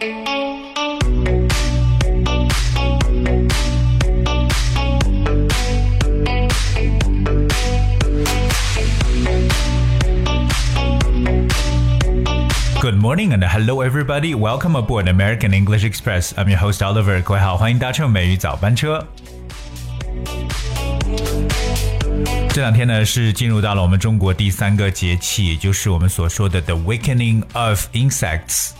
Good morning and hello everybody. Welcome aboard American English Express. I'm your host Oliver. 各位好，欢迎搭乘美语早班车。这两天呢是进入到了我们中国第三个节气，也就是我们所说的 The Weakening of Insects。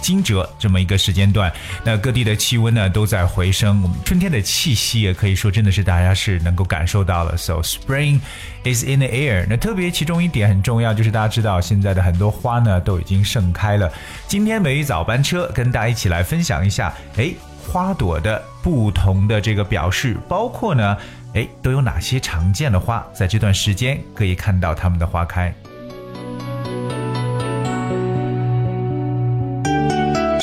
惊蛰这么一个时间段，那各地的气温呢都在回升，我们春天的气息也可以说真的是大家是能够感受到了。So spring is in the air。那特别其中一点很重要，就是大家知道现在的很多花呢都已经盛开了。今天美语早班车跟大家一起来分享一下，哎，花朵的不同的这个表示，包括呢，哎，都有哪些常见的花，在这段时间可以看到它们的花开。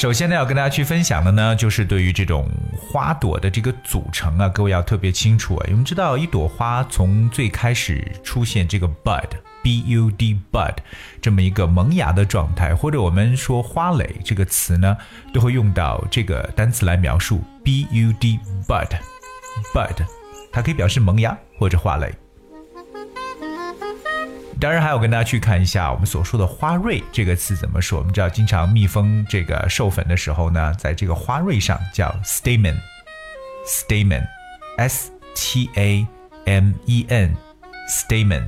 首先呢，要跟大家去分享的呢，就是对于这种花朵的这个组成啊，各位要特别清楚啊。我们知道，一朵花从最开始出现这个 bud，b u d bud，这么一个萌芽的状态，或者我们说花蕾这个词呢，都会用到这个单词来描述 b u d bud，bud，它可以表示萌芽或者花蕾。当然，还有跟大家去看一下我们所说的花蕊这个词怎么说。我们知道，经常蜜蜂这个授粉的时候呢，在这个花蕊上叫 stamen，stamen，s t a m e n，stamen，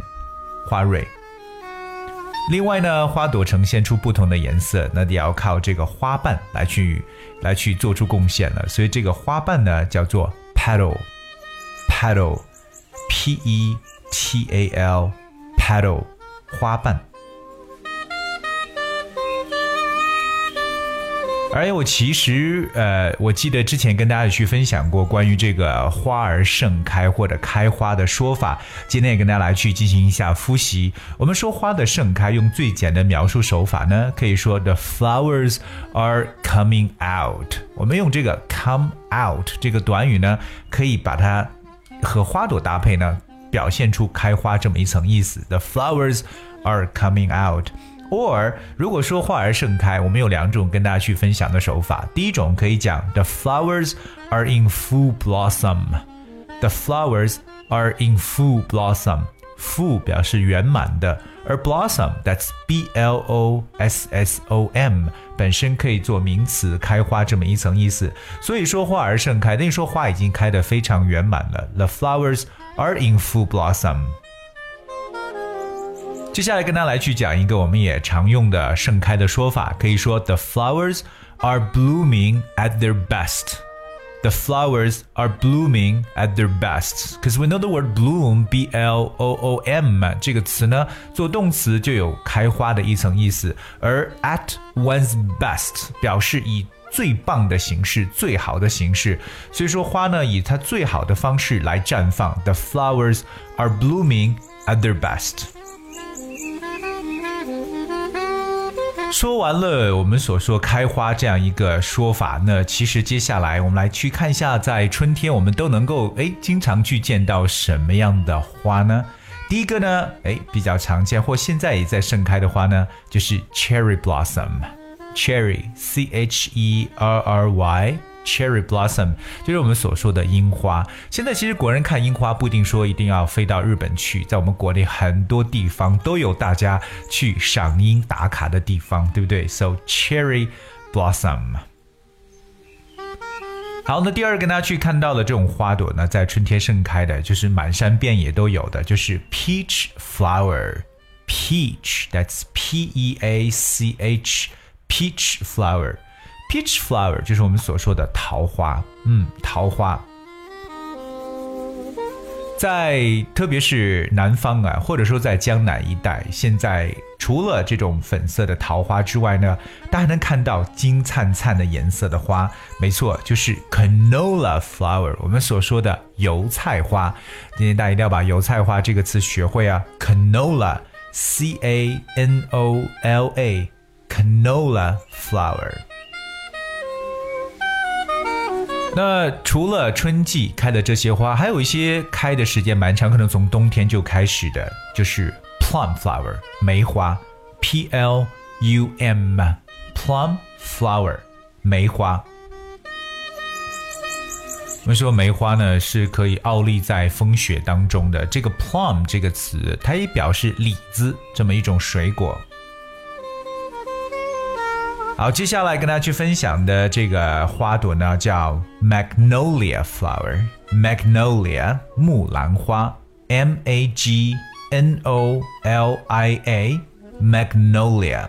花蕊。另外呢，花朵呈现出不同的颜色，那也要靠这个花瓣来去来去做出贡献了。所以这个花瓣呢，叫做 petal，petal，p e t a l。Petal 花瓣。而我其实，呃，我记得之前跟大家去分享过关于这个花儿盛开或者开花的说法，今天也跟大家来去进行一下复习。我们说花的盛开，用最简单描述手法呢，可以说 the flowers are coming out。我们用这个 come out 这个短语呢，可以把它和花朵搭配呢。表现出开花这么一层意思。The flowers are coming out。or 如果说花儿盛开，我们有两种跟大家去分享的手法。第一种可以讲 The flowers are in full blossom。The flowers are in full blossom。full 表示圆满的，而 blossom，that's b l o s s o m，本身可以做名词，开花这么一层意思。所以说花儿盛开，等于说花已经开得非常圆满了。The flowers are in full blossom。接下来跟大家来去讲一个我们也常用的盛开的说法，可以说 The flowers are blooming at their best。The flowers are blooming at their best. Because we know the word bloom, b l o o m 这个词呢，做动词就有开花的一层意思，而 at one's best 表示以 最棒的形式、最好的形式，所以说花呢以它最好的方式来绽放。The flowers are blooming at their best。说完了我们所说开花这样一个说法，那其实接下来我们来去看一下，在春天我们都能够哎经常去见到什么样的花呢？第一个呢，哎比较常见或现在也在盛开的花呢，就是 cherry blossom。Cherry, C H E R R Y, cherry blossom，就是我们所说的樱花。现在其实国人看樱花不一定说一定要飞到日本去，在我们国内很多地方都有大家去赏樱打卡的地方，对不对？So cherry blossom。好，那第二跟大家去看到的这种花朵呢，在春天盛开的，就是满山遍野都有的，就是 peach flower。Peach，that's P E A C H。Peach flower，peach flower 就是我们所说的桃花，嗯，桃花，在特别是南方啊，或者说在江南一带，现在除了这种粉色的桃花之外呢，大家能看到金灿灿的颜色的花，没错，就是 canola flower，我们所说的油菜花。今天大家一定要把油菜花这个词学会啊，canola，c a n o l a。Canola flower。那除了春季开的这些花，还有一些开的时间蛮长，可能从冬天就开始的，就是 plum flower 梅花，P L U M plum flower 梅花。我们说梅花呢是可以傲立在风雪当中的。这个 plum 这个词，它也表示李子这么一种水果。好，接下来跟大家去分享的这个花朵呢，叫 magnolia flower，magnolia 木兰花，M A G N O L I A，magnolia。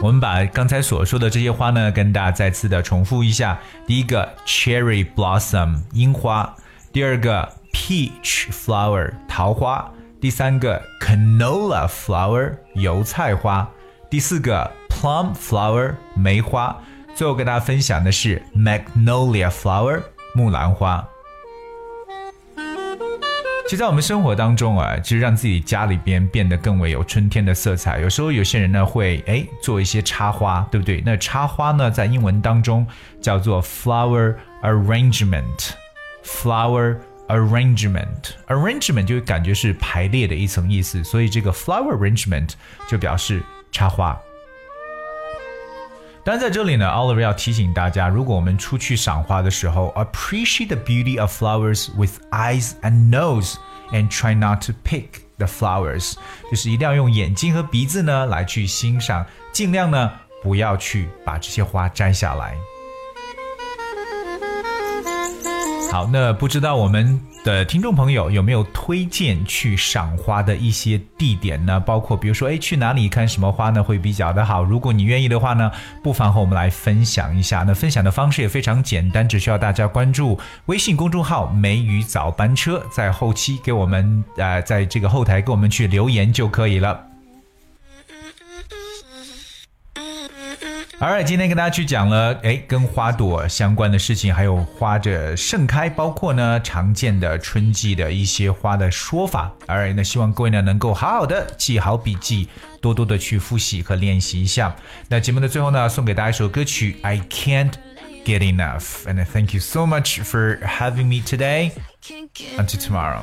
我们把刚才所说的这些花呢，跟大家再次的重复一下。第一个 cherry blossom 樱花，第二个 peach flower 桃花，第三个 canola flower 油菜花，第四个 plum flower 梅花，最后跟大家分享的是 magnolia flower 木兰花。其实，在我们生活当中啊，其实让自己家里边变得更为有春天的色彩。有时候有些人呢会哎做一些插花，对不对？那插花呢，在英文当中叫做 flower arrangement，flower arrangement，arrangement 就感觉是排列的一层意思，所以这个 flower arrangement 就表示插花。但，在这里呢，Oliver 要提醒大家，如果我们出去赏花的时候，appreciate the beauty of flowers with eyes and nose and try not to pick the flowers，就是一定要用眼睛和鼻子呢来去欣赏，尽量呢不要去把这些花摘下来。好，那不知道我们的听众朋友有没有推荐去赏花的一些地点呢？包括比如说，哎，去哪里看什么花呢会比较的好？如果你愿意的话呢，不妨和我们来分享一下。那分享的方式也非常简单，只需要大家关注微信公众号“梅雨早班车”，在后期给我们呃，在这个后台给我们去留言就可以了。Alright，今天跟大家去讲了，哎，跟花朵相关的事情，还有花的盛开，包括呢常见的春季的一些花的说法。Alright，那希望各位呢能够好好的记好笔记，多多的去复习和练习一下。那节目的最后呢，送给大家一首歌曲《I Can't Get Enough》，and thank you so much for having me today. Until tomorrow.